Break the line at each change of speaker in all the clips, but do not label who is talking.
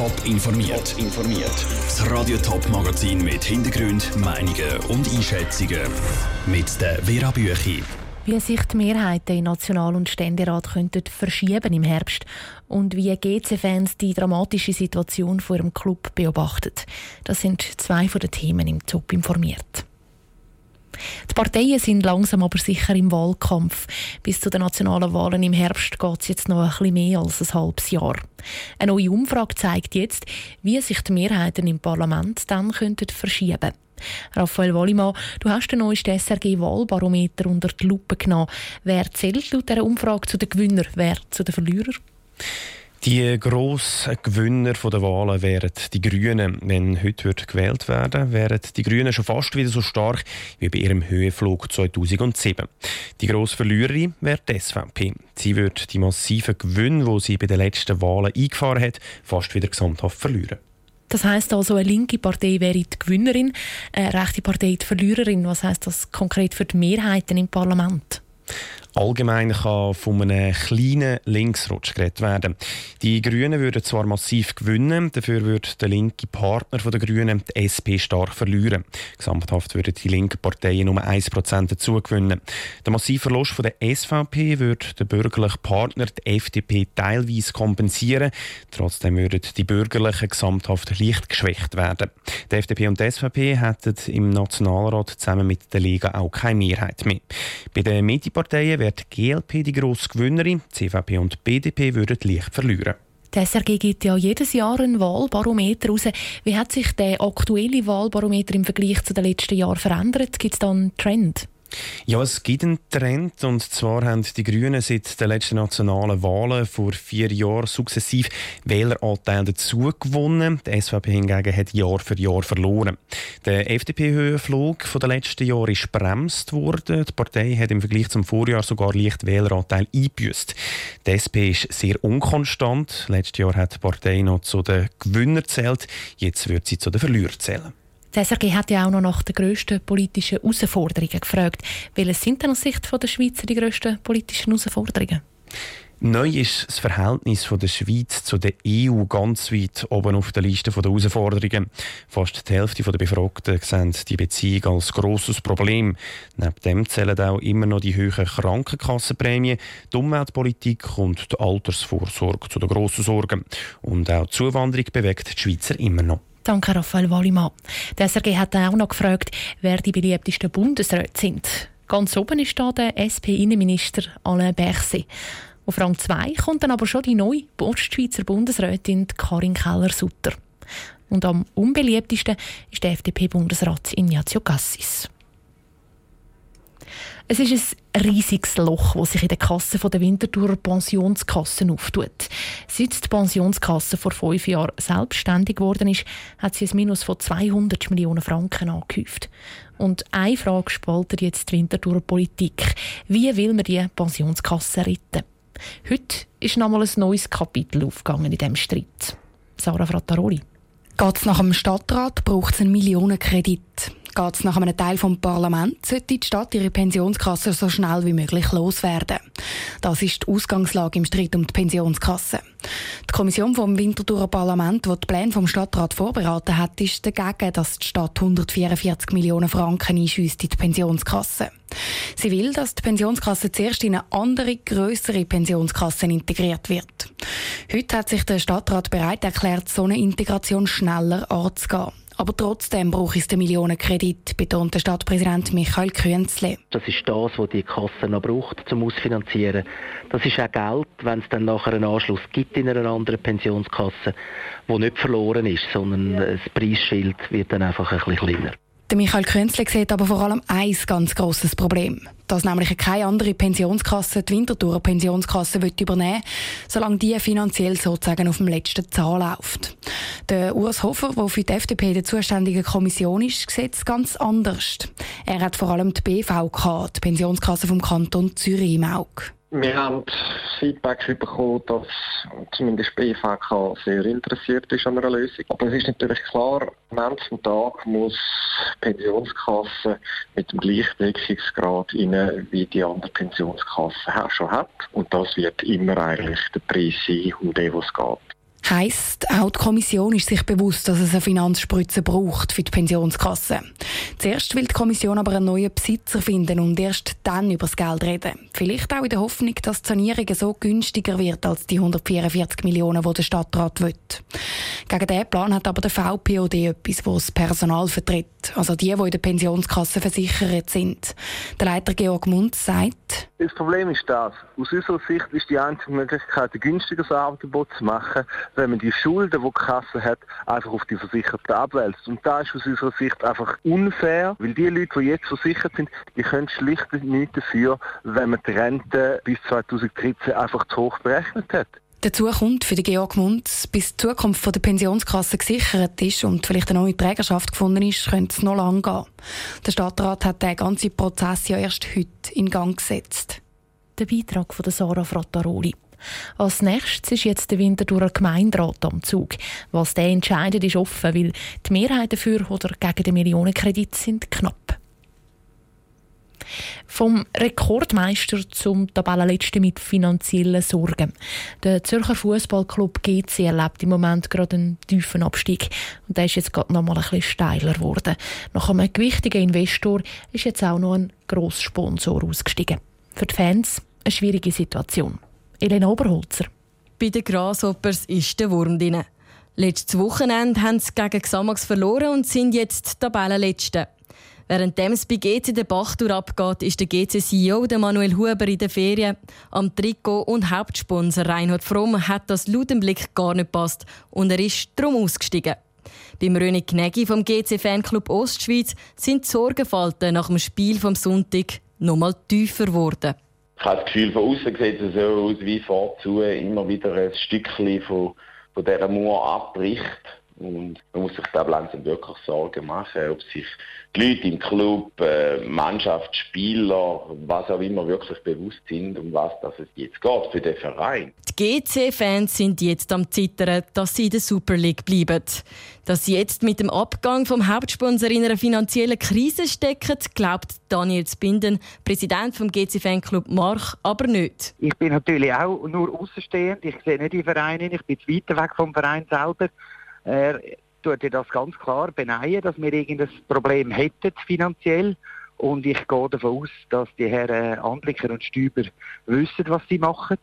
Top informiert. informiert. Das Radio Top Magazin mit Hintergrund, Meinungen und Einschätzungen mit der Vera Büchi.
Wie sich die Mehrheiten im National- und Ständerat könnten verschieben im Herbst und wie GC-Fans die dramatische Situation vor ihrem Club beobachten. Das sind zwei von den Themen im Top informiert. Die Parteien sind langsam aber sicher im Wahlkampf. Bis zu den nationalen Wahlen im Herbst geht es jetzt noch ein bisschen mehr als ein halbes Jahr. Eine neue Umfrage zeigt jetzt, wie sich die Mehrheiten im Parlament dann könnten verschieben Raphael Wallimann, du hast den neuesten SRG-Wahlbarometer unter die Lupe genommen. Wer zählt laut dieser Umfrage zu den Gewinnern, wer zu den Verlierern?
Die grossen Gewinner der Wahlen wären die Grünen. Wenn heute wird gewählt werden wären die Grünen schon fast wieder so stark wie bei ihrem Höhenflug 2007. Die grosse Verliererin wäre die SVP. Sie wird die massiven Gewinne, die sie bei den letzten Wahlen eingefahren hat, fast wieder gesamthaft verlieren.
Das heißt also, eine linke Partei wäre die Gewinnerin, eine rechte Partei die Verliererin. Was heißt das konkret für die Mehrheiten im Parlament?
Allgemein kann von einem kleinen Linksrutsch geredet werden. Die Grünen würden zwar massiv gewinnen, dafür würde der linke Partner der Grünen, die SP, stark verlieren. Gesamthaft würden die linken Parteien um 1% dazu gewinnen. Der massive Verlust der SVP würde der bürgerliche Partner, die FDP, teilweise kompensieren. Trotzdem würden die Bürgerlichen gesamthaft leicht geschwächt werden. Die FDP und die SVP hätten im Nationalrat zusammen mit der Liga auch keine Mehrheit mehr. Bei den Medienparteien wird die GLP die grosse Gewinnerin, CVP und BDP würden leicht verlieren.
Die SRG gibt ja jedes Jahr einen Wahlbarometer raus. Wie hat sich der aktuelle Wahlbarometer im Vergleich zu den letzten Jahren verändert? Gibt es da einen Trend?
Ja, es gibt einen Trend und zwar haben die Grünen seit den letzten nationalen Wahlen vor vier Jahren sukzessiv Wähleranteil dazu gewonnen. Die SVP hingegen hat Jahr für Jahr verloren. Der FDP-Höhenflug der letzten Jahre ist bremst worden. Die Partei hat im Vergleich zum Vorjahr sogar leicht Wähleranteil eingebüßt. Die SP ist sehr unkonstant. Letztes Jahr hat die Partei noch zu den Gewinnern zählt. Jetzt wird sie zu den Verlierern zählen.
Die SRG hat ja auch noch nach den grössten politischen Herausforderungen gefragt. Welche sind denn aus Sicht der Schweizer die grössten politischen Herausforderungen?
Neu ist das Verhältnis der Schweiz zu der EU ganz weit oben auf der Liste der Herausforderungen. Fast die Hälfte der Befragten sehen die Beziehung als grosses Problem. Neben dem zählen auch immer noch die hohen Krankenkassenprämien, die Umweltpolitik und die Altersvorsorge zu den grossen Sorgen. Und auch die Zuwanderung bewegt die Schweizer immer noch.
Danke, Raphael Wallimann. Der SRG hat auch noch gefragt, wer die beliebtesten Bundesräte sind. Ganz oben ist da der SP-Innenminister Alain Berset. Auf Rang 2 kommt dann aber schon die neue Ostschweizer Bundesrätin Karin Keller-Sutter. Und am unbeliebtesten ist der FDP-Bundesrat Ignazio Cassis. Es ist ein riesiges Loch, das sich in der Kasse der Winterthurer Pensionskassen auftut. Seit die Pensionskasse vor fünf Jahren selbstständig geworden ist, hat sie ein Minus von 200 Millionen Franken angehäuft. Und eine Frage spaltet jetzt die Winterthurer Politik. Wie will man die Pensionskasse retten? Heute ist nochmal ein neues Kapitel aufgegangen in diesem Streit. Sarah Frattaroli.
Geht es nach dem Stadtrat, braucht es einen Millionenkredit. Geht es nach einem Teil vom Parlament, sollte die Stadt ihre Pensionskasse so schnell wie möglich loswerden. Das ist die Ausgangslage im Streit um die Pensionskasse. Die Kommission vom Winterthurer Parlament, die die Pläne vom Stadtrat vorbereitet hat, ist dagegen, dass die Stadt 144 Millionen Franken einschüsst in die Pensionskasse. Sie will, dass die Pensionskasse zuerst in eine andere, größere Pensionskasse integriert wird. Heute hat sich der Stadtrat bereit erklärt, so eine Integration schneller anzugehen. Aber trotzdem braucht es den Millionenkredit, betont der Stadtpräsident Michael Künzle.
Das ist das, was die Kasse noch braucht, zum Ausfinanzieren. Das ist auch Geld, wenn es dann nachher einen Anschluss gibt in einer anderen Pensionskasse, wo nicht verloren ist, sondern das Preisschild wird dann einfach ein bisschen kleiner.
Der Michael Künzle sieht aber vor allem ein ganz grosses Problem. Dass nämlich keine andere Pensionskasse die Winterthur Pensionskasse übernehmen will, solange die finanziell sozusagen auf dem letzten Zahl läuft. Der Urs Hofer, der für die FDP der zuständige Kommission ist, sieht es ganz anders. Er hat vor allem die BVK, die Pensionskasse vom Kanton Zürich, im Auge.
Wir haben Feedback bekommen, dass zumindest BVK sehr interessiert ist an einer Lösung. Aber es ist natürlich klar, am Ende des Tages muss die Pensionskasse mit dem Gleichdeckungsgrad rein, wie die andere Pensionskasse schon hat. Und das wird immer eigentlich der Preis sein, um den es geht.
Heißt, Auch die Kommission ist sich bewusst, dass es eine Finanzspritze braucht für die Pensionskasse. Zuerst will die Kommission aber einen neuen Besitzer finden und erst dann über das Geld reden. Vielleicht auch in der Hoffnung, dass die Sanierung so günstiger wird als die 144 Millionen, die der Stadtrat will. Gegen diesen Plan hat aber der VPOD etwas, wo das Personal vertritt. Also die, die in der Pensionskasse versichert sind. Der Leiter Georg Munz sagt,
das Problem ist das. Aus unserer Sicht ist die einzige Möglichkeit, ein günstigeres Angebot zu machen, wenn man die Schulden, die die Kasse hat, einfach auf die Versicherten abwälzt. Und da ist aus unserer Sicht einfach unfair, weil die Leute, die jetzt versichert sind, die können schlicht nicht dafür, wenn man die Rente bis 2013 einfach zu hoch berechnet hat.
Dazu kommt für den Georg Munz, bis die Zukunft der Pensionskasse gesichert ist und vielleicht eine neue Trägerschaft gefunden ist, könnte es noch lange gehen. Der Stadtrat hat den ganzen Prozess ja erst heute in Gang gesetzt.
Der Beitrag von Sarah Frattaroli. Als nächstes ist jetzt der Winterthurer Gemeinderat am Zug. Was der entscheidet, ist offen, weil die Mehrheit dafür oder gegen den Millionenkredit sind knapp. Vom Rekordmeister zum Tabellenletzten mit finanziellen Sorgen. Der Zürcher Fußballclub GC erlebt im Moment gerade einen tiefen Abstieg. Und der ist jetzt gerade noch mal ein bisschen steiler geworden. Nach einem gewichtigen Investor ist jetzt auch noch ein Grosssponsor ausgestiegen. Für die Fans eine schwierige Situation. Elena Oberholzer.
Bei den Grasshoppers ist der Wurm drin. Letztes Wochenende haben sie gegen Xamax verloren und sind jetzt Tabellenletzte. Während es bei GC den Bachtour abgeht, ist der GC-CEO Manuel Huber in der Ferien. Am Trikot und Hauptsponsor Reinhard Fromm hat das laut dem Blick gar nicht passt und er ist darum ausgestiegen. Beim René Gnegi vom GC-Fanclub Ostschweiz sind die Sorgenfalten nach dem Spiel vom Sonntag noch mal tiefer geworden.
Ich habe das Gefühl, von außen sieht es so aus wie vorzu, immer wieder ein Stückchen von, von dieser Mauer abbricht. Und man muss sich da langsam wirklich Sorgen machen, ob sich die Leute im Club, äh, Mannschaft, Spieler, was auch immer wirklich bewusst sind, um was das es jetzt geht für den Verein.
Die GC-Fans sind jetzt am Zittern, dass sie in der Super League bleiben. Dass sie jetzt mit dem Abgang vom Hauptsponsor in einer finanziellen Krise stecken, glaubt Daniel Zbinden, Präsident vom GC-Fanclub March, aber nicht.
Ich bin natürlich auch nur außenstehend. Ich sehe nicht die Vereine, ich bin zu weit weg vom Verein selber. Er tut das ganz klar beneiden, dass wir irgendein Problem hätten finanziell. Und ich gehe davon aus, dass die Herren Andlicker und Stüber wissen, was sie machen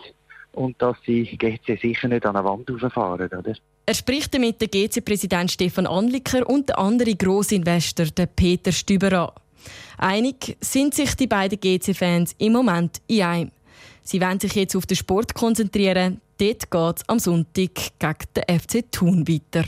und dass sie GC sicher nicht an der Wand rauffahren. Oder?
Er spricht damit der GC-Präsident Stefan Andlicker und der andere Grossinvestor, der Peter Stüber an. Einig sind sich die beiden GC-Fans im Moment in einem. Sie wollen sich jetzt auf den Sport konzentrieren. Dort geht es am Sonntag gegen den FC Thun weiter.